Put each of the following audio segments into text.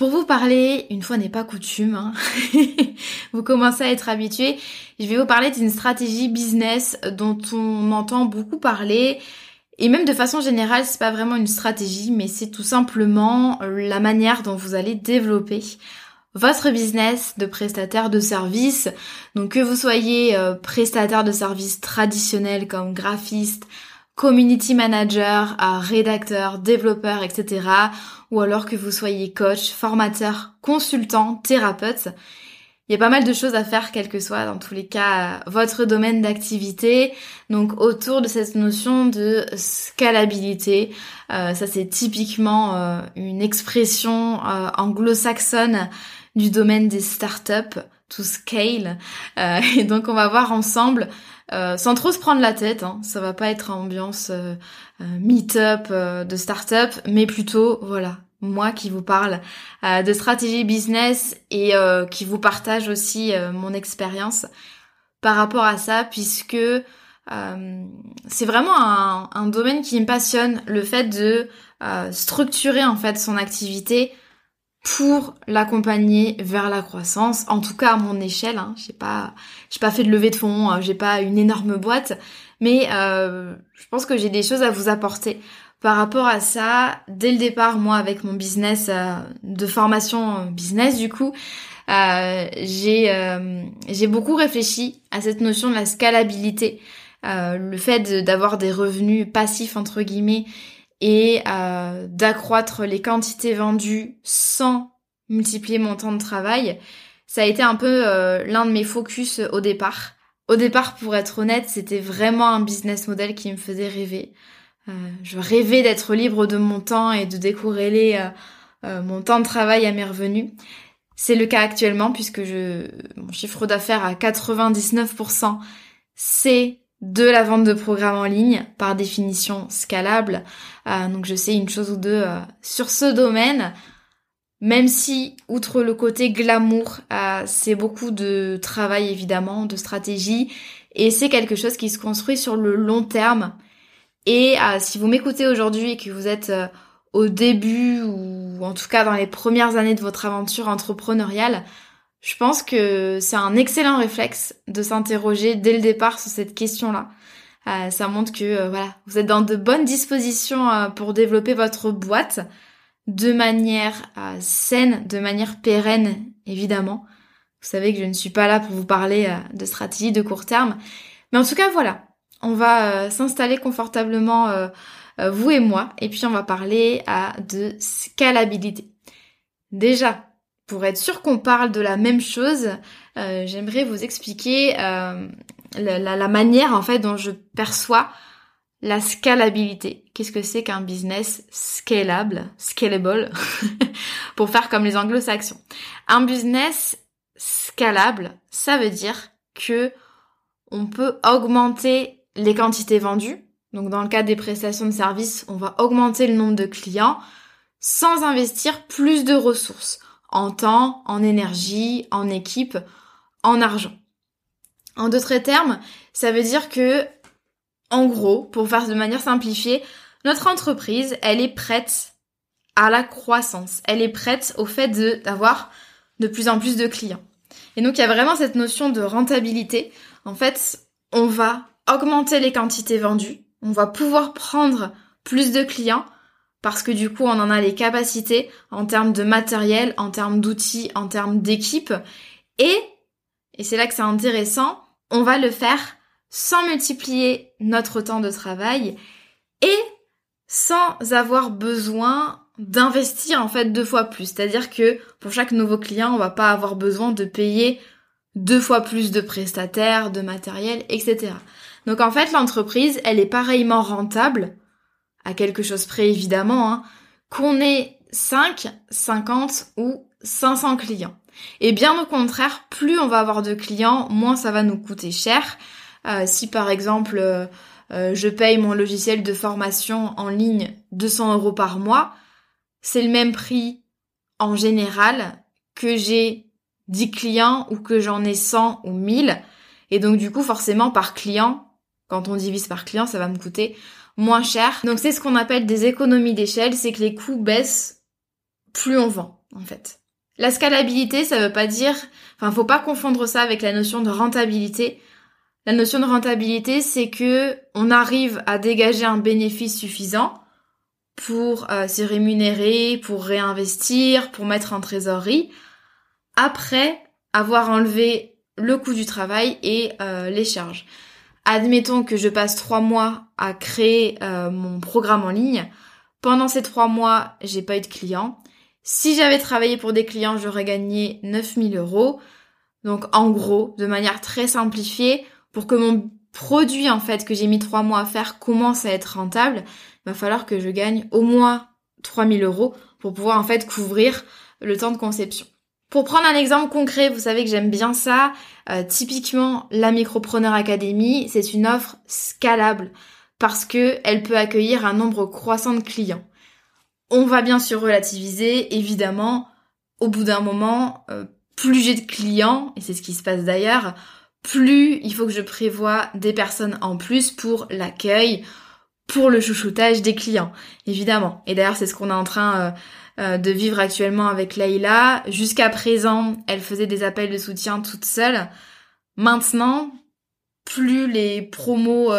pour vous parler, une fois n'est pas coutume, hein, vous commencez à être habitué, je vais vous parler d'une stratégie business dont on entend beaucoup parler. Et même de façon générale, c'est pas vraiment une stratégie, mais c'est tout simplement la manière dont vous allez développer votre business de prestataire de services. Donc que vous soyez euh, prestataire de services traditionnels comme graphiste, community manager, rédacteur, développeur, etc. Ou alors que vous soyez coach, formateur, consultant, thérapeute. Il y a pas mal de choses à faire, quel que soit dans tous les cas votre domaine d'activité. Donc autour de cette notion de scalabilité, euh, ça c'est typiquement euh, une expression euh, anglo-saxonne du domaine des startups, to scale. et donc on va voir ensemble euh, sans trop se prendre la tête, hein. ça va pas être ambiance euh, euh, meet-up de start-up, mais plutôt, voilà, moi qui vous parle de stratégie business et qui vous partage aussi mon expérience par rapport à ça, puisque c'est vraiment un, un, domaine qui me passionne, le fait de structurer en fait son activité pour l'accompagner vers la croissance, en tout cas à mon échelle. Hein. J'ai pas, j'ai pas fait de levée de fonds, hein. j'ai pas une énorme boîte, mais euh, je pense que j'ai des choses à vous apporter par rapport à ça. Dès le départ, moi, avec mon business euh, de formation business, du coup, euh, j'ai euh, j'ai beaucoup réfléchi à cette notion de la scalabilité, le fait d'avoir des revenus passifs entre guillemets et euh, d'accroître les quantités vendues sans multiplier mon temps de travail, ça a été un peu euh, l'un de mes focus au départ. Au départ, pour être honnête, c'était vraiment un business model qui me faisait rêver. Euh, je rêvais d'être libre de mon temps et de décorréler mon temps de travail à mes revenus. C'est le cas actuellement puisque je, mon chiffre d'affaires à 99%, c'est de la vente de programmes en ligne, par définition scalable. Euh, donc je sais une chose ou deux euh, sur ce domaine, même si, outre le côté glamour, euh, c'est beaucoup de travail évidemment, de stratégie, et c'est quelque chose qui se construit sur le long terme. Et si vous m'écoutez aujourd'hui et que vous êtes au début ou en tout cas dans les premières années de votre aventure entrepreneuriale, je pense que c'est un excellent réflexe de s'interroger dès le départ sur cette question-là. Euh, ça montre que euh, voilà, vous êtes dans de bonnes dispositions euh, pour développer votre boîte de manière saine, de manière pérenne, évidemment. Vous savez que je ne suis pas là pour vous parler de stratégie de court terme, mais en tout cas voilà, on va s'installer confortablement vous et moi, et puis on va parler de scalabilité. Déjà, pour être sûr qu'on parle de la même chose, euh, j'aimerais vous expliquer euh, la, manière en fait dont je perçois la scalabilité. Qu'est-ce que c'est qu'un business scalable, scalable, pour faire comme les anglo-saxons? Un business scalable, ça veut dire que on peut augmenter les quantités vendues. Donc dans le cas des prestations de services, on va augmenter le nombre de clients sans investir plus de ressources en temps, en énergie, en équipe, en argent. En d'autres termes, ça veut dire que, en gros, pour faire de manière simplifiée, notre entreprise, elle est prête à la croissance. Elle est prête au fait d'avoir de, plus en plus de clients. Et donc, il y a vraiment cette notion de rentabilité. En fait, on va augmenter les quantités vendues. On va pouvoir prendre plus de clients parce que du coup, on en a les capacités en termes de matériel, en termes d'outils, en termes d'équipe. Et, et c'est là que c'est intéressant, on va le faire sans multiplier notre temps de travail et sans avoir besoin d'investir en fait deux fois plus. C'est-à-dire que pour chaque nouveau client, on va pas avoir besoin de payer deux fois plus de prestataires, de matériel, etc. Donc en fait, l'entreprise, elle est pareillement rentable, quelque chose près évidemment, hein, qu'on ait 5, 50 ou 500 clients. Et bien au contraire, plus on va avoir de clients, moins ça va nous coûter cher. Euh, si par exemple euh, euh, je paye mon logiciel de formation en ligne 200 euros par mois, c'est le même prix en général que j'ai 10 clients ou que j'en ai 100 ou 1000. Et donc du coup forcément par client, quand on divise par client, ça va me coûter moins cher. Donc c'est ce qu'on appelle des économies d'échelle, c'est que les coûts baissent plus on vend en fait. La scalabilité, ça veut pas dire, enfin, faut pas confondre ça avec la notion de rentabilité. La notion de rentabilité, c'est que on arrive à dégager un bénéfice suffisant pour euh, se rémunérer, pour réinvestir, pour mettre en trésorerie, après avoir enlevé le coût du travail et euh, les charges. Admettons que je passe trois mois à créer euh, mon programme en ligne. Pendant ces trois mois, j'ai pas eu de clients. Si j'avais travaillé pour des clients, j'aurais gagné 9000 euros. Donc en gros, de manière très simplifiée, pour que mon produit en fait que j'ai mis trois mois à faire commence à être rentable, il va falloir que je gagne au moins 3000 euros pour pouvoir en fait couvrir le temps de conception. Pour prendre un exemple concret, vous savez que j'aime bien ça. Euh, typiquement, la Micropreneur Academy, c'est une offre scalable parce que elle peut accueillir un nombre croissant de clients. On va bien sûr relativiser, évidemment, au bout d'un moment, euh, plus j'ai de clients, et c'est ce qui se passe d'ailleurs, plus il faut que je prévoie des personnes en plus pour l'accueil, pour le chouchoutage des clients, évidemment. Et d'ailleurs, c'est ce qu'on est en train euh, euh, de vivre actuellement avec Leïla. Jusqu'à présent, elle faisait des appels de soutien toute seule. Maintenant, plus les promos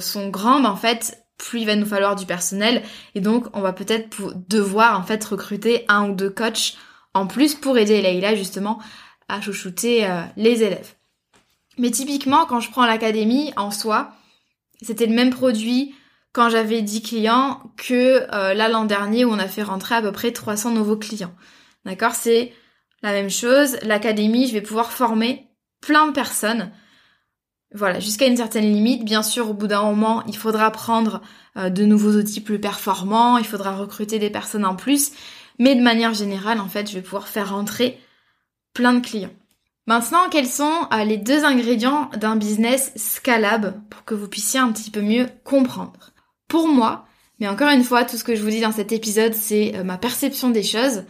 sont grandes, en fait, plus il va nous falloir du personnel et donc on va peut-être devoir en fait recruter un ou deux coachs en plus pour aider Leïla justement à chouchouter euh, les élèves. Mais typiquement quand je prends l'académie en soi, c'était le même produit quand j'avais 10 clients que euh, là l'an dernier où on a fait rentrer à peu près 300 nouveaux clients. D'accord? C'est la même chose. L'académie, je vais pouvoir former plein de personnes voilà, jusqu'à une certaine limite. Bien sûr, au bout d'un moment, il faudra prendre euh, de nouveaux outils plus performants, il faudra recruter des personnes en plus, mais de manière générale, en fait, je vais pouvoir faire rentrer plein de clients. Maintenant, quels sont euh, les deux ingrédients d'un business scalable pour que vous puissiez un petit peu mieux comprendre? Pour moi, mais encore une fois, tout ce que je vous dis dans cet épisode, c'est euh, ma perception des choses.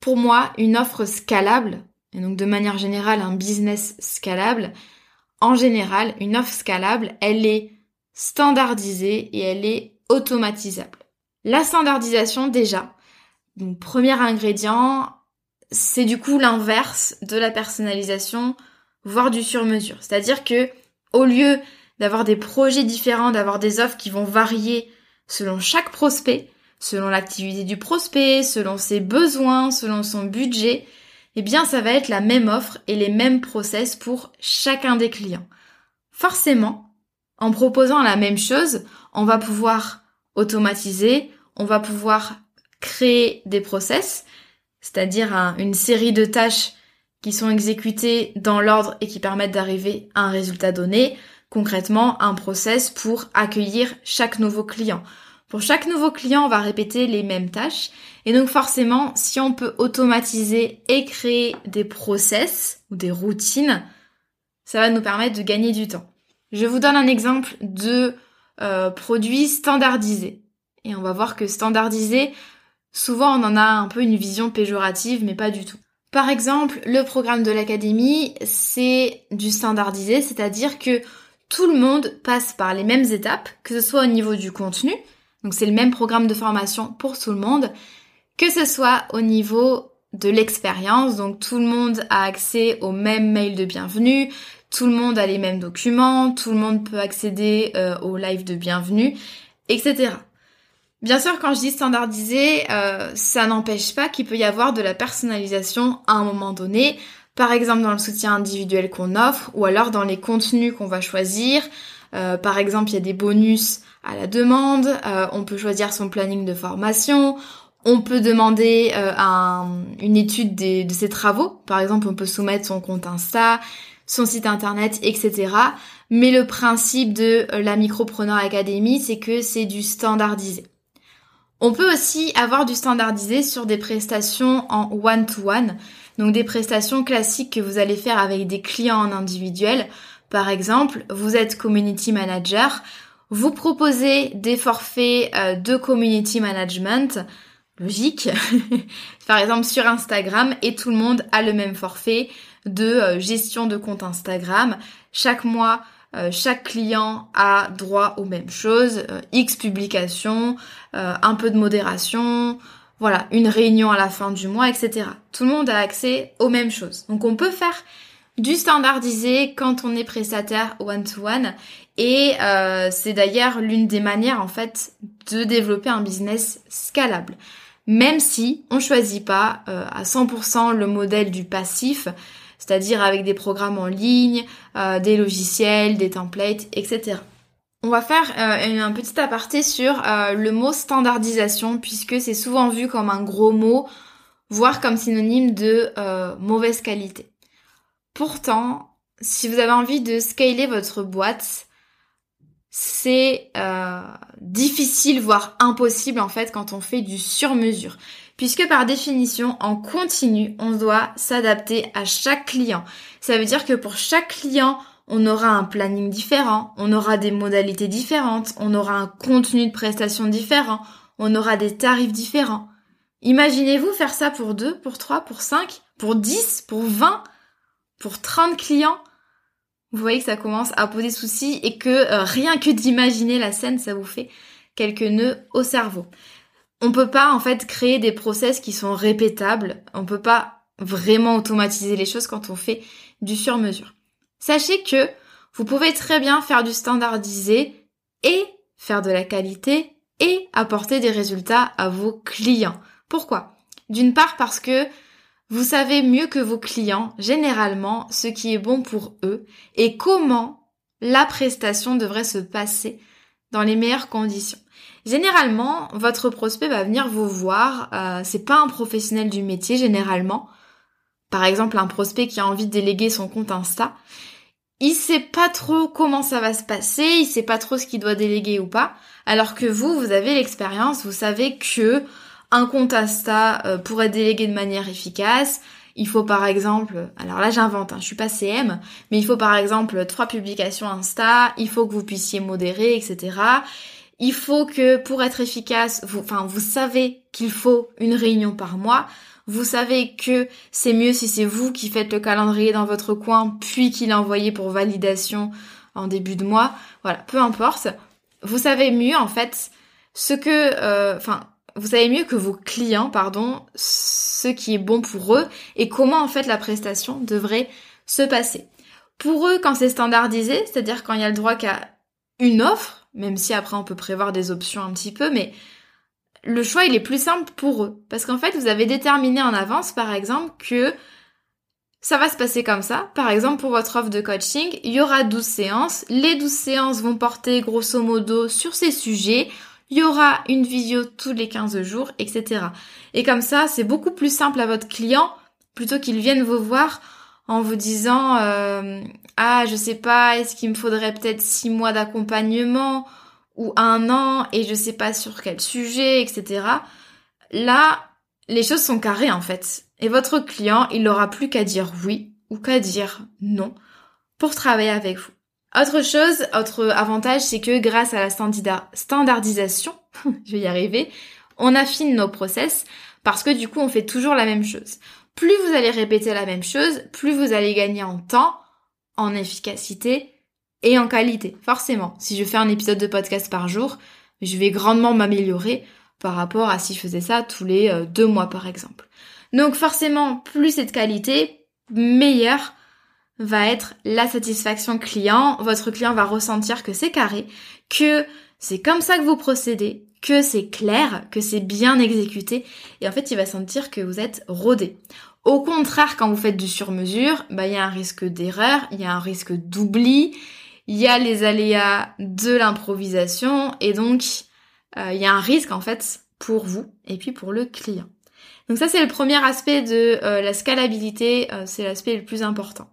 Pour moi, une offre scalable, et donc de manière générale un business scalable, en général, une offre scalable, elle est standardisée et elle est automatisable. La standardisation déjà, donc premier ingrédient, c'est du coup l'inverse de la personnalisation, voire du sur-mesure. C'est-à-dire que au lieu d'avoir des projets différents, d'avoir des offres qui vont varier selon chaque prospect, selon l'activité du prospect, selon ses besoins, selon son budget, eh bien ça va être la même offre et les mêmes process pour chacun des clients. Forcément, en proposant la même chose, on va pouvoir automatiser, on va pouvoir créer des process, c'est-à-dire une série de tâches qui sont exécutées dans l'ordre et qui permettent d'arriver à un résultat donné, concrètement un process pour accueillir chaque nouveau client. Pour chaque nouveau client, on va répéter les mêmes tâches. Et donc forcément, si on peut automatiser et créer des process ou des routines, ça va nous permettre de gagner du temps. Je vous donne un exemple de euh, produit standardisé. Et on va voir que standardisé, souvent on en a un peu une vision péjorative, mais pas du tout. Par exemple, le programme de l'académie, c'est du standardisé, c'est-à-dire que tout le monde passe par les mêmes étapes, que ce soit au niveau du contenu, donc c'est le même programme de formation pour tout le monde, que ce soit au niveau de l'expérience, donc tout le monde a accès au même mail de bienvenue, tout le monde a les mêmes documents, tout le monde peut accéder euh, au live de bienvenue, etc. Bien sûr, quand je dis standardisé, euh, ça n'empêche pas qu'il peut y avoir de la personnalisation à un moment donné, par exemple dans le soutien individuel qu'on offre, ou alors dans les contenus qu'on va choisir. Euh, par exemple, il y a des bonus à la demande, euh, on peut choisir son planning de formation, on peut demander une étude de ses travaux, par exemple on peut soumettre son compte Insta, son site internet, etc. Mais le principe de la Micropreneur Academy, c'est que c'est du standardisé. On peut aussi avoir du standardisé sur des prestations en one-to-one, donc des prestations classiques que vous allez faire avec des clients en individuel. Par exemple, vous êtes community manager, vous proposez des forfaits euh, de community management, logique, par exemple sur Instagram, et tout le monde a le même forfait de euh, gestion de compte Instagram. Chaque mois, euh, chaque client a droit aux mêmes choses, X publications, un peu de modération, voilà, une réunion à la fin du mois, etc. Tout le monde a accès aux mêmes choses. Donc on peut faire du standardisé quand on est prestataire one-to-one et c'est d'ailleurs l'une des manières en fait de développer un business scalable. Même si on choisit pas à 100% le modèle du passif, c'est-à-dire avec des programmes en ligne, euh, des logiciels, des templates, etc. On va faire euh, un petit aparté sur euh, le mot standardisation puisque c'est souvent vu comme un gros mot, voire comme synonyme de mauvaise qualité. Pourtant, si vous avez envie de scaler votre boîte, c'est difficile, voire impossible en fait quand on fait du sur-mesure puisque par définition, en continu, on doit s'adapter à chaque client. Ça veut dire que pour chaque client, on aura un planning différent, on aura des modalités différentes, on aura un contenu de prestation différent, on aura des tarifs différents. Imaginez-vous faire ça pour 2, pour 3, pour 5, pour 10, pour 20, pour 30 clients. Vous voyez que ça commence à poser souci et que euh, rien que d'imaginer la scène, ça vous fait quelques nœuds au cerveau on peut pas en fait créer des process qui sont répétables. On peut pas vraiment automatiser les choses quand on fait du sur-mesure. Sachez que vous pouvez très bien faire du standardisé et faire de la qualité et apporter des résultats à vos clients. Pourquoi? D'une part parce que vous savez mieux que vos clients, généralement, ce qui est bon pour eux et comment la prestation devrait se passer dans les meilleures conditions. Généralement, votre prospect va venir vous voir. Euh, c'est pas un professionnel du métier généralement. Par exemple, un prospect qui a envie de déléguer son compte Insta, il sait pas trop comment ça va se passer, il sait pas trop ce qu'il doit déléguer ou pas. Alors que vous, vous avez l'expérience, vous savez que un compte Insta euh, pourrait déléguer de manière efficace. Il faut par exemple, alors là j'invente, hein, je suis pas CM, mais il faut par exemple trois publications Insta, il faut que vous puissiez modérer, etc. Il faut que pour être efficace, enfin, vous savez qu'il faut une réunion par mois. Vous savez que c'est mieux si c'est vous qui faites le calendrier dans votre coin, puis qu'il est envoyé pour validation en début de mois. Voilà, peu importe. Vous savez mieux en fait ce que, euh, enfin, vous savez mieux que vos clients, pardon, ce qui est bon pour eux et comment en fait la prestation devrait se passer. Pour eux, quand c'est standardisé, c'est-à-dire quand il y a le droit qu'à une offre, même si après on peut prévoir des options un petit peu, mais le choix il est plus simple pour eux. Parce qu'en fait, vous avez déterminé en avance, par exemple, que ça va se passer comme ça. Par exemple, pour votre offre de coaching, il y aura 12 séances. Les 12 séances vont porter grosso modo sur ces sujets. Il y aura une visio tous les 15 jours, etc. Et comme ça, c'est beaucoup plus simple à votre client plutôt qu'il vienne vous voir en vous disant euh, ah je sais pas est-ce qu'il me faudrait peut-être six mois d'accompagnement? Ou un an et je sais pas sur quel sujet etc là les choses sont carrées en fait et votre client il n'aura plus qu'à dire oui ou qu'à dire non pour travailler avec vous autre chose autre avantage c'est que grâce à la standardisation je vais y arriver on affine nos process parce que du coup on fait toujours la même chose. plus vous allez répéter la même chose, plus vous allez gagner en temps, en efficacité et en qualité. Forcément, si je fais un épisode de podcast par jour, je vais grandement m'améliorer par rapport à si je faisais ça tous les euh, deux mois par exemple. Donc forcément, plus c'est de qualité, meilleure va être la satisfaction client. Votre client va ressentir que c'est carré, que c'est comme ça que vous procédez, que c'est clair, que c'est bien exécuté, et en fait il va sentir que vous êtes rodé. Au contraire, quand vous faites du sur-mesure, bah il y a un risque d'erreur, il y a un risque d'oubli, il y a les aléas de l'improvisation, et donc euh, il y a un risque en fait pour vous et puis pour le client. Donc ça c'est le premier aspect de euh, la scalabilité, euh, c'est l'aspect le plus important.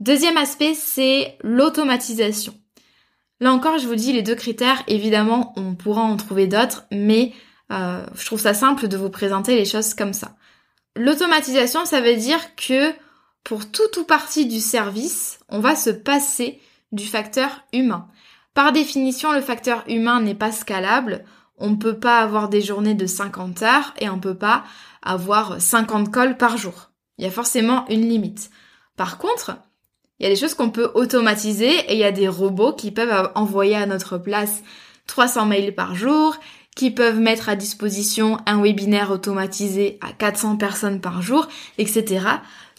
Deuxième aspect, c'est l'automatisation. Là encore, je vous dis les deux critères, évidemment, on pourra en trouver d'autres, mais je trouve ça simple de vous présenter les choses comme ça. L'automatisation, ça veut dire que pour tout ou partie du service, on va se passer du facteur humain. Par définition, le facteur humain n'est pas scalable. On ne peut pas avoir des journées de 50 heures et on ne peut pas avoir 50 calls par jour. Il y a forcément une limite. Par contre, il y a des choses qu'on peut automatiser et il y a des robots qui peuvent envoyer à notre place 300 mails par jour, qui peuvent mettre à disposition un webinaire automatisé à 400 personnes par jour, etc.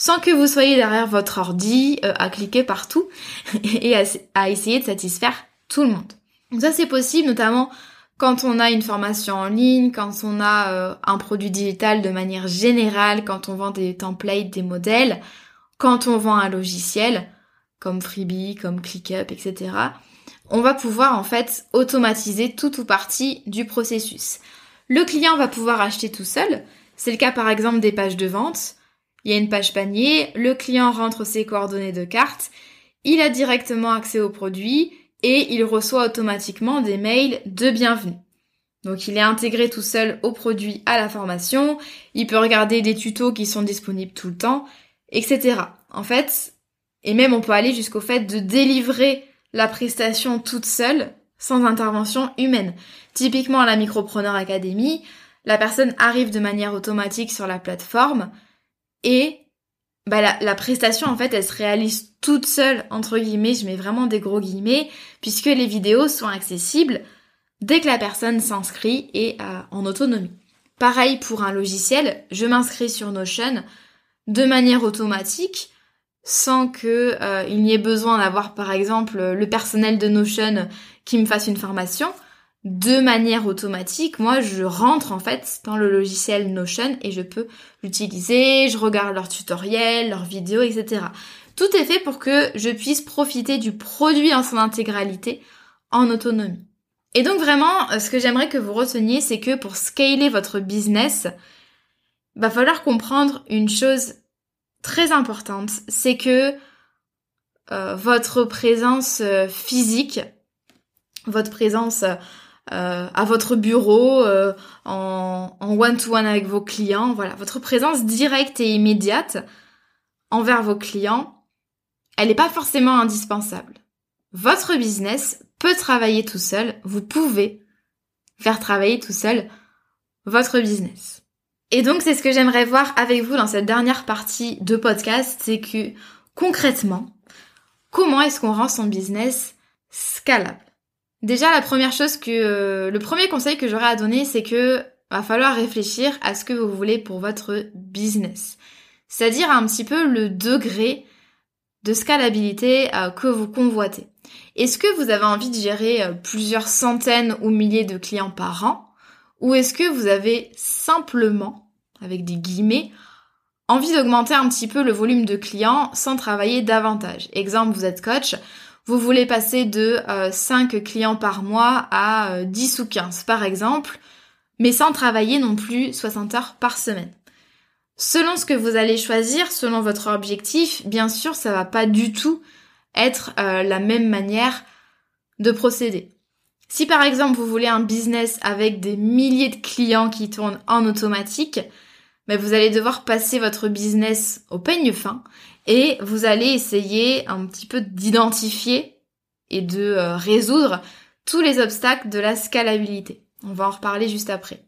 Sans que vous soyez derrière votre ordi euh, à cliquer partout et à, essayer de satisfaire tout le monde. Donc ça c'est possible notamment quand on a une formation en ligne, quand on a euh, un produit digital de manière générale, quand on vend des templates, des modèles, quand on vend un logiciel, comme Freebie, comme ClickUp, etc., on va pouvoir en fait automatiser tout ou partie du processus. Le client va pouvoir acheter tout seul. C'est le cas par exemple des pages de vente. Il y a une page panier, le client rentre ses coordonnées de carte, il a directement accès au produit et il reçoit automatiquement des mails de bienvenue. Donc il est intégré tout seul au produit à la formation, il peut regarder des tutos qui sont disponibles tout le temps etc. En fait, et même on peut aller jusqu'au fait de délivrer la prestation toute seule, sans intervention humaine. Typiquement à la Micropreneur Academy, la personne arrive de manière automatique sur la plateforme et bah, la, prestation en fait elle se réalise toute seule entre guillemets, je mets vraiment des gros guillemets, puisque les vidéos sont accessibles dès que la personne s'inscrit et euh, en autonomie. Pareil pour un logiciel, je m'inscris sur Notion, de manière automatique sans que euh, il n'y ait besoin d'avoir par exemple le personnel de Notion qui me fasse une formation de manière automatique moi je rentre en fait dans le logiciel Notion et je peux l'utiliser je regarde leurs tutoriels leurs vidéos etc tout est fait pour que je puisse profiter du produit en son intégralité en autonomie. Et donc vraiment ce que j'aimerais que vous reteniez c'est que pour scaler votre business va falloir comprendre une chose très importante, c'est que euh, votre présence euh, physique, votre présence euh, à votre bureau, en one-to-one avec vos clients, voilà, votre présence directe et immédiate envers vos clients, elle n'est pas forcément indispensable. Votre business peut travailler tout seul, vous pouvez faire travailler tout seul votre business. Et donc c'est ce que j'aimerais voir avec vous dans cette dernière partie de podcast, c'est que concrètement, comment est-ce qu'on rend son business scalable? Déjà la première chose que euh, le premier conseil que j'aurais à donner, c'est que va falloir réfléchir à ce que vous voulez pour votre business. C'est-à-dire un petit peu le degré de scalabilité euh, que vous convoitez. Est-ce que vous avez envie de gérer euh, plusieurs centaines ou milliers de clients par an? Ou est-ce que vous avez simplement, avec des guillemets, envie d'augmenter un petit peu le volume de clients sans travailler davantage? Exemple, vous êtes coach, vous voulez passer de 5 euh, clients par mois à 10 euh, ou 15 par exemple, mais sans travailler non plus 60 heures par semaine. Selon ce que vous allez choisir, selon votre objectif, bien sûr, ça va pas du tout être euh, la même manière de procéder. Si par exemple vous voulez un business avec des milliers de clients qui tournent en automatique, ben vous allez devoir passer votre business au peigne fin et vous allez essayer un petit peu d'identifier et de euh, résoudre tous les obstacles de la scalabilité. On va en reparler juste après.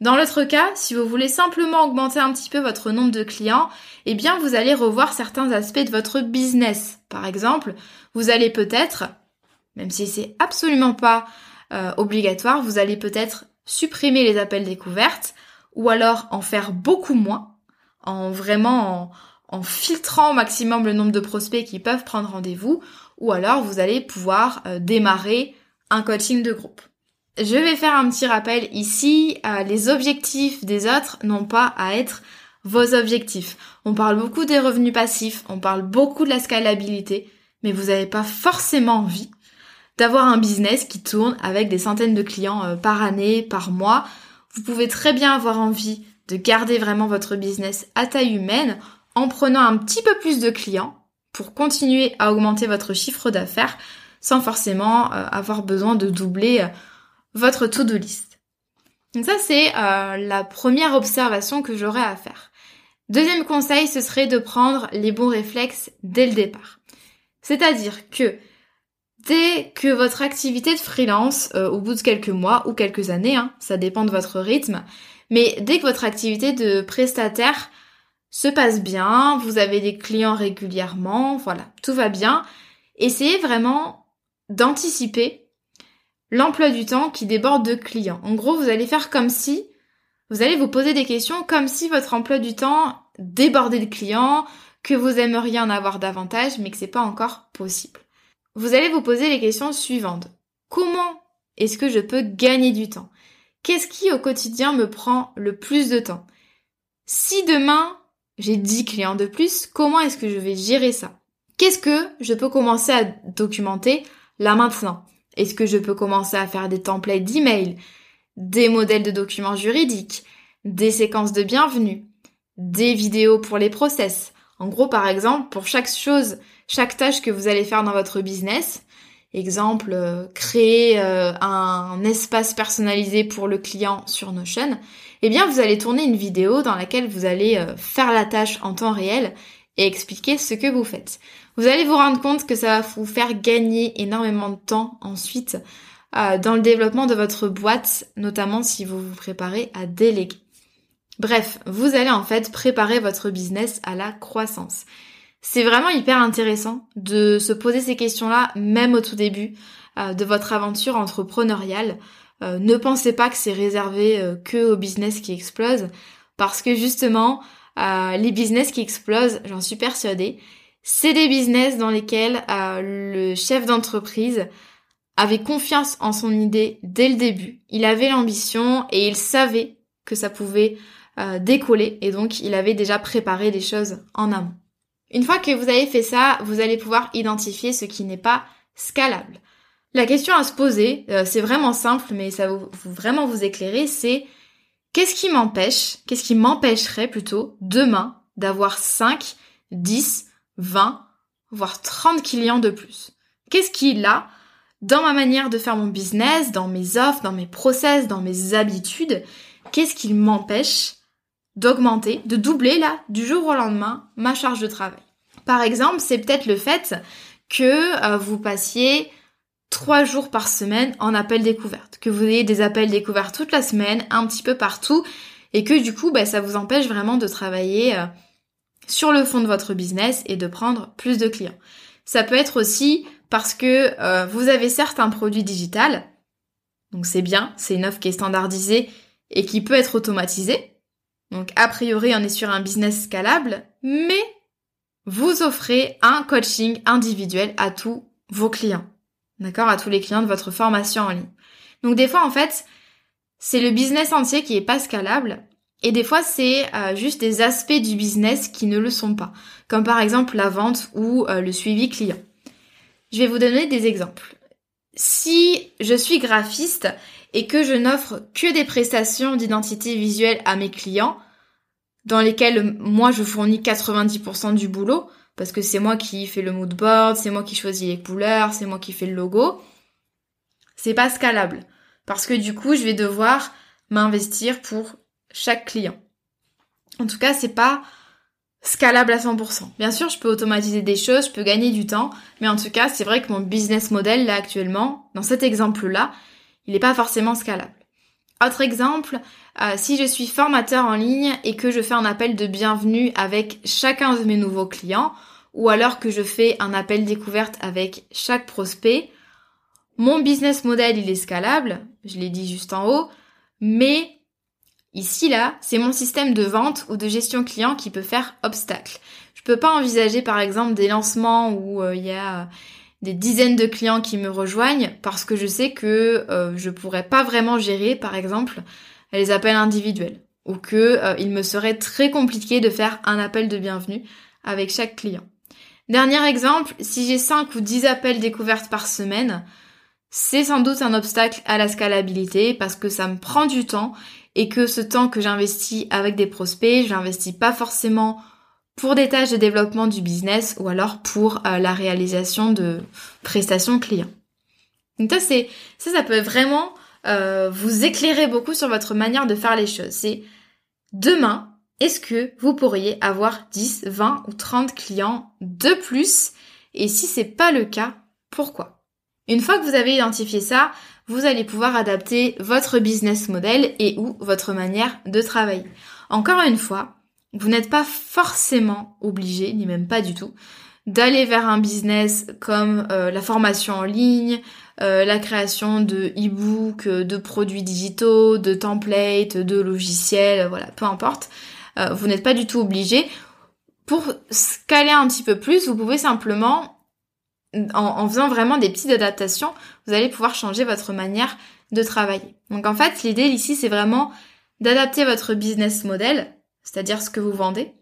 Dans l'autre cas, si vous voulez simplement augmenter un petit peu votre nombre de clients, eh bien vous allez revoir certains aspects de votre business. Par exemple, vous allez peut-être, même si c'est absolument pas euh, obligatoire, vous allez peut-être supprimer les appels découvertes ou alors en faire beaucoup moins, en vraiment en, filtrant au maximum le nombre de prospects qui peuvent prendre rendez-vous, ou alors vous allez pouvoir euh, démarrer un coaching de groupe. Je vais faire un petit rappel ici, euh, les objectifs des autres n'ont pas à être vos objectifs. On parle beaucoup des revenus passifs, on parle beaucoup de la scalabilité, mais vous n'avez pas forcément envie d'avoir un business qui tourne avec des centaines de clients euh, par année, par mois. Vous pouvez très bien avoir envie de garder vraiment votre business à taille humaine en prenant un petit peu plus de clients pour continuer à augmenter votre chiffre d'affaires sans forcément euh, avoir besoin de doubler votre to-do list. Donc ça, c'est euh, la première observation que j'aurais à faire. Deuxième conseil, ce serait de prendre les bons réflexes dès le départ. C'est-à-dire que dès que votre activité de freelance, euh, au bout de quelques mois ou quelques années, hein, ça dépend de votre rythme, mais dès que votre activité de prestataire se passe bien, vous avez des clients régulièrement, voilà, tout va bien, essayez vraiment d'anticiper l'emploi du temps qui déborde de clients. En gros, vous allez faire comme si, vous allez vous poser des questions comme si votre emploi du temps débordait de clients, que vous aimeriez en avoir davantage, mais que c'est pas encore possible. Vous allez vous poser les questions suivantes. Comment est-ce que je peux gagner du temps? Qu'est-ce qui au quotidien me prend le plus de temps? Si demain j'ai 10 clients de plus, comment est-ce que je vais gérer ça? Qu'est-ce que je peux commencer à documenter là maintenant? Est-ce que je peux commencer à faire des templates d'email, des modèles de documents juridiques, des séquences de bienvenue, des vidéos pour les process? En gros, par exemple, pour chaque chose, chaque tâche que vous allez faire dans votre business, exemple, euh, créer euh, un espace personnalisé pour le client sur Notion, eh bien, vous allez tourner une vidéo dans laquelle vous allez euh, faire la tâche en temps réel et expliquer ce que vous faites. Vous allez vous rendre compte que ça va vous faire gagner énormément de temps ensuite euh, dans le développement de votre boîte, notamment si vous vous préparez à déléguer. Bref, vous allez en fait préparer votre business à la croissance. C'est vraiment hyper intéressant de se poser ces questions-là, même au tout début euh, de votre aventure entrepreneuriale. Euh, ne pensez pas que c'est réservé que au business qui explose, parce que justement, euh, les business qui explosent, j'en suis persuadée, c'est des business dans lesquels euh, le chef d'entreprise avait confiance en son idée dès le début. Il avait l'ambition et il savait que ça pouvait euh, décoller et donc il avait déjà préparé des choses en amont. Une fois que vous avez fait ça, vous allez pouvoir identifier ce qui n'est pas scalable. La question à se poser, c'est vraiment simple mais ça va vraiment vous éclairer, c'est Qu'est-ce qui m'empêche, qu'est-ce qui m'empêcherait plutôt demain d'avoir 5, 10, 20, voire 30 clients de plus? Qu'est-ce qui, là, dans ma manière de faire mon business, dans mes offres, dans mes process, dans mes habitudes, qu'est-ce qui m'empêche d'augmenter, de doubler, là, du jour au lendemain, ma charge de travail? Par exemple, c'est peut-être le fait que euh, vous passiez trois jours par semaine en appel découverte, que vous ayez des appels découverts toute la semaine, un petit peu partout, et que du coup, bah, ça vous empêche vraiment de travailler euh, sur le fond de votre business et de prendre plus de clients. Ça peut être aussi parce que euh, vous avez certes un produit digital, donc c'est bien, c'est une offre qui est standardisée et qui peut être automatisée. Donc a priori, on est sur un business scalable, mais vous offrez un coaching individuel à tous vos clients d'accord, à tous les clients de votre formation en ligne. Donc des fois, en fait, c'est le business entier qui est pas scalable, et des fois, c'est euh, juste des aspects du business qui ne le sont pas, comme par exemple la vente ou euh, le suivi client. Je vais vous donner des exemples. Si je suis graphiste et que je n'offre que des prestations d'identité visuelle à mes clients, dans lesquelles moi je fournis 90% du boulot, parce que c'est moi qui fais le mood board, c'est moi qui choisis les couleurs, c'est moi qui fais le logo. C'est pas scalable parce que du coup, je vais devoir m'investir pour chaque client. En tout cas, c'est pas scalable à 100%. Bien sûr, je peux automatiser des choses, je peux gagner du temps, mais en tout cas, c'est vrai que mon business model là actuellement, dans cet exemple-là, il n'est pas forcément scalable. Autre exemple, euh, si je suis formateur en ligne et que je fais un appel de bienvenue avec chacun de mes nouveaux clients, ou alors que je fais un appel découverte avec chaque prospect, mon business model il est scalable, je l'ai dit juste en haut, mais ici là, c'est mon système de vente ou de gestion client qui peut faire obstacle. Je peux pas envisager par exemple des lancements où euh, il y a des dizaines de clients qui me rejoignent parce que je sais que euh, je pourrais pas vraiment gérer par exemple les appels individuels ou que euh, il me serait très compliqué de faire un appel de bienvenue avec chaque client. Dernier exemple, si j'ai 5 ou 10 appels découvertes par semaine, c'est sans doute un obstacle à la scalabilité parce que ça me prend du temps et que ce temps que j'investis avec des prospects, je l'investis pas forcément pour des tâches de développement du business ou alors pour euh, la réalisation de prestations clients. Donc ça c'est ça ça peut vraiment euh, vous éclairer beaucoup sur votre manière de faire les choses. C'est demain, est-ce que vous pourriez avoir 10, 20 ou 30 clients de plus? Et si c'est pas le cas, pourquoi? Une fois que vous avez identifié ça, vous allez pouvoir adapter votre business model et ou votre manière de travailler. Encore une fois, vous n'êtes pas forcément obligé, ni même pas du tout, d'aller vers un business comme euh, la formation en ligne, euh, la création de e-books, de produits digitaux, de templates, de logiciels, voilà, peu importe. Euh, vous n'êtes pas du tout obligé. Pour scaler un petit peu plus, vous pouvez simplement, en, en faisant vraiment des petites adaptations, vous allez pouvoir changer votre manière de travailler. Donc en fait, l'idée ici, c'est vraiment d'adapter votre business model c'est-à-dire ce que vous vendez,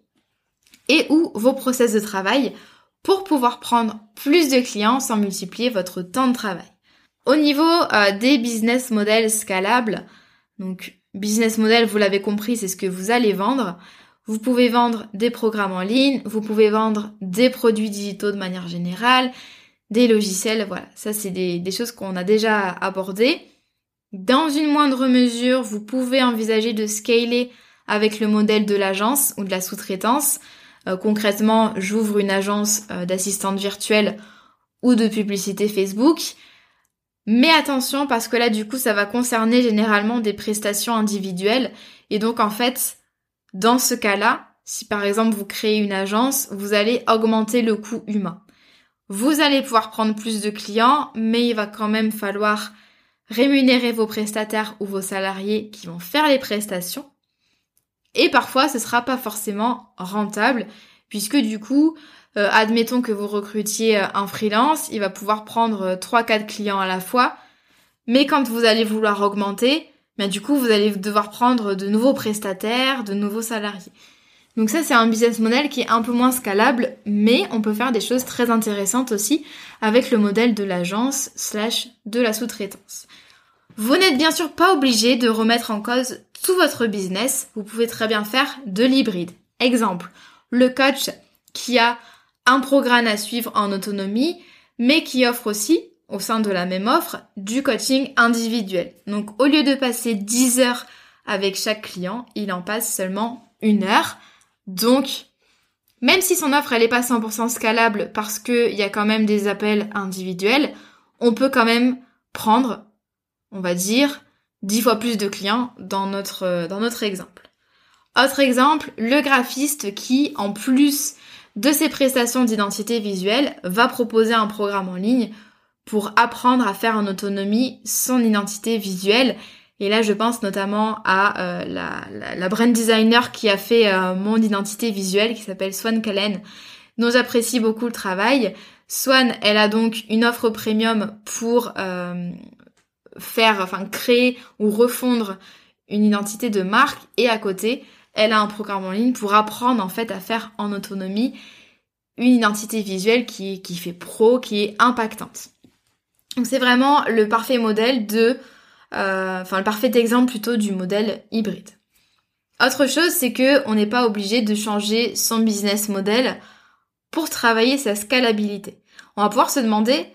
et ou vos process de travail pour pouvoir prendre plus de clients sans multiplier votre temps de travail. Au niveau euh, des business models scalables, donc business model, vous l'avez compris, c'est ce que vous allez vendre. Vous pouvez vendre des programmes en ligne, vous pouvez vendre des produits digitaux de manière générale, des logiciels, voilà. Ça, c'est des, des choses qu'on a déjà abordées. Dans une moindre mesure, vous pouvez envisager de scaler avec le modèle de l'agence ou de la sous-traitance. Euh, concrètement, j'ouvre une agence euh, d'assistante virtuelle ou de publicité Facebook. Mais attention parce que là du coup ça va concerner généralement des prestations individuelles et donc en fait dans ce cas-là, si par exemple vous créez une agence, vous allez augmenter le coût humain. Vous allez pouvoir prendre plus de clients, mais il va quand même falloir rémunérer vos prestataires ou vos salariés qui vont faire les prestations. Et parfois, ce sera pas forcément rentable, puisque du coup, euh, admettons que vous recrutiez euh, un freelance, il va pouvoir prendre 3-4 euh, clients à la fois, mais quand vous allez vouloir augmenter, ben du coup, vous allez devoir prendre de nouveaux prestataires, de nouveaux salariés. Donc ça, c'est un business model qui est un peu moins scalable, mais on peut faire des choses très intéressantes aussi avec le modèle de l'agence slash de la sous-traitance. Vous n'êtes bien sûr pas obligé de remettre en cause tout votre business. Vous pouvez très bien faire de l'hybride. Exemple, le coach qui a un programme à suivre en autonomie, mais qui offre aussi, au sein de la même offre, du coaching individuel. Donc au lieu de passer 10 heures avec chaque client, il en passe seulement une heure. Donc, même si son offre elle est pas 100% scalable parce qu'il y a quand même des appels individuels, on peut quand même prendre on va dire, dix fois plus de clients dans notre, euh, dans notre exemple. Autre exemple, le graphiste qui, en plus de ses prestations d'identité visuelle, va proposer un programme en ligne pour apprendre à faire en autonomie son identité visuelle. Et là, je pense notamment à euh, la, la, brand designer qui a fait euh, mon identité visuelle, qui s'appelle Swan Callen, dont j'apprécie beaucoup le travail. Swan, elle a donc une offre premium pour faire, enfin créer ou refondre une identité de marque et à côté, elle a un programme en ligne pour apprendre en fait à faire en autonomie une identité visuelle qui, qui fait pro, qui est impactante. Donc c'est vraiment le parfait modèle de, euh, enfin le parfait exemple plutôt du modèle hybride. Autre chose, c'est que on n'est pas obligé de changer son business model pour travailler sa scalabilité. On va pouvoir se demander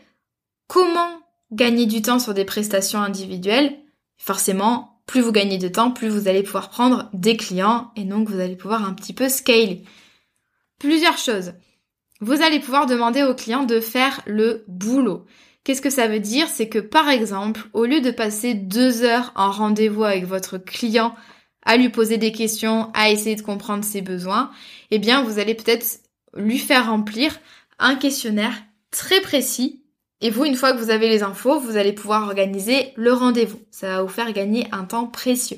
comment gagner du temps sur des prestations individuelles, forcément, plus vous gagnez de temps, plus vous allez pouvoir prendre des clients et donc vous allez pouvoir un petit peu scaler. Plusieurs choses. Vous allez pouvoir demander aux clients de faire le boulot. Qu'est-ce que ça veut dire? C'est que par exemple, au lieu de passer deux heures en rendez-vous avec votre client à lui poser des questions, à essayer de comprendre ses besoins, eh bien vous allez peut-être lui faire remplir un questionnaire très précis. Et vous, une fois que vous avez les infos, vous allez pouvoir organiser le rendez-vous. Ça va vous faire gagner un temps précieux.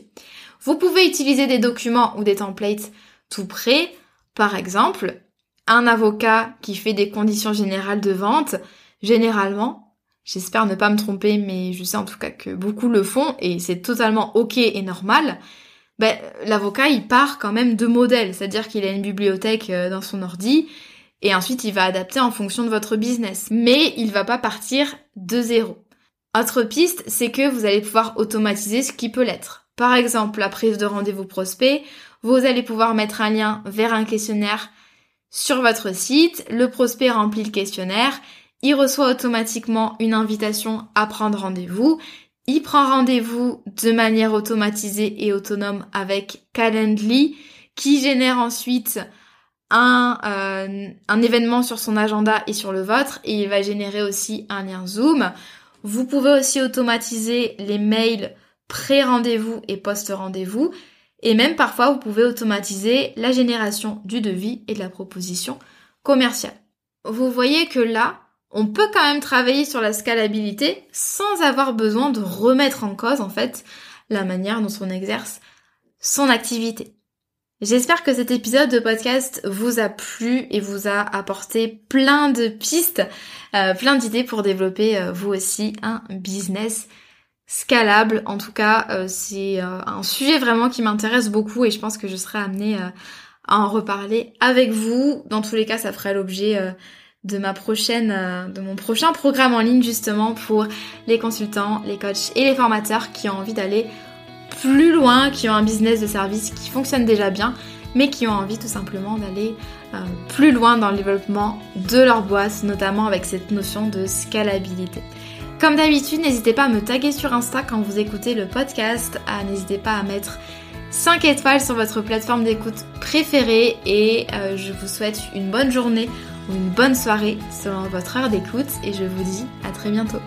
Vous pouvez utiliser des documents ou des templates tout prêts. Par exemple, un avocat qui fait des conditions générales de vente, généralement, j'espère ne pas me tromper, mais je sais en tout cas que beaucoup le font et c'est totalement ok et normal. Ben, l'avocat il part quand même de modèles, c'est-à-dire qu'il a une bibliothèque euh, dans son ordi et ensuite il va adapter en fonction de votre business. Mais il va pas partir de zéro. Autre piste, c'est que vous allez pouvoir automatiser ce qui peut l'être. Par exemple, la prise de rendez-vous prospect, vous allez pouvoir mettre un lien vers un questionnaire sur votre site, le prospect remplit le questionnaire, il reçoit automatiquement une invitation à prendre rendez-vous, il prend rendez-vous de manière automatisée et autonome avec Calendly qui génère ensuite un, euh, un événement sur son agenda et sur le vôtre et il va générer aussi un lien Zoom. Vous pouvez aussi automatiser les mails pré-rendez-vous et post-rendez-vous et même parfois, vous pouvez automatiser la génération du devis et de la proposition commerciale. Vous voyez que là, on peut quand même travailler sur la scalabilité sans avoir besoin de remettre en cause, en fait, la manière dont on exerce son activité. J'espère que cet épisode de podcast vous a plu et vous a apporté plein de pistes, euh, plein d'idées pour développer euh, vous aussi un business scalable. En tout cas, euh, c'est un sujet vraiment qui m'intéresse beaucoup et je pense que je serai amenée à en reparler avec vous. Dans tous les cas, ça ferait l'objet de ma prochaine, de mon prochain programme en ligne justement pour les consultants, les coachs et les formateurs qui ont envie d'aller plus loin, qui ont un business de service qui fonctionne déjà bien, mais qui ont envie tout simplement d'aller plus loin dans le développement de leur boîte, notamment avec cette notion de scalabilité. Comme d'habitude, n'hésitez pas à me taguer sur Insta quand vous écoutez le podcast. N'hésitez pas à mettre 5 étoiles sur votre plateforme d'écoute préférée et euh, je vous souhaite une bonne journée ou une bonne soirée selon votre heure d'écoute et je vous dis à très bientôt.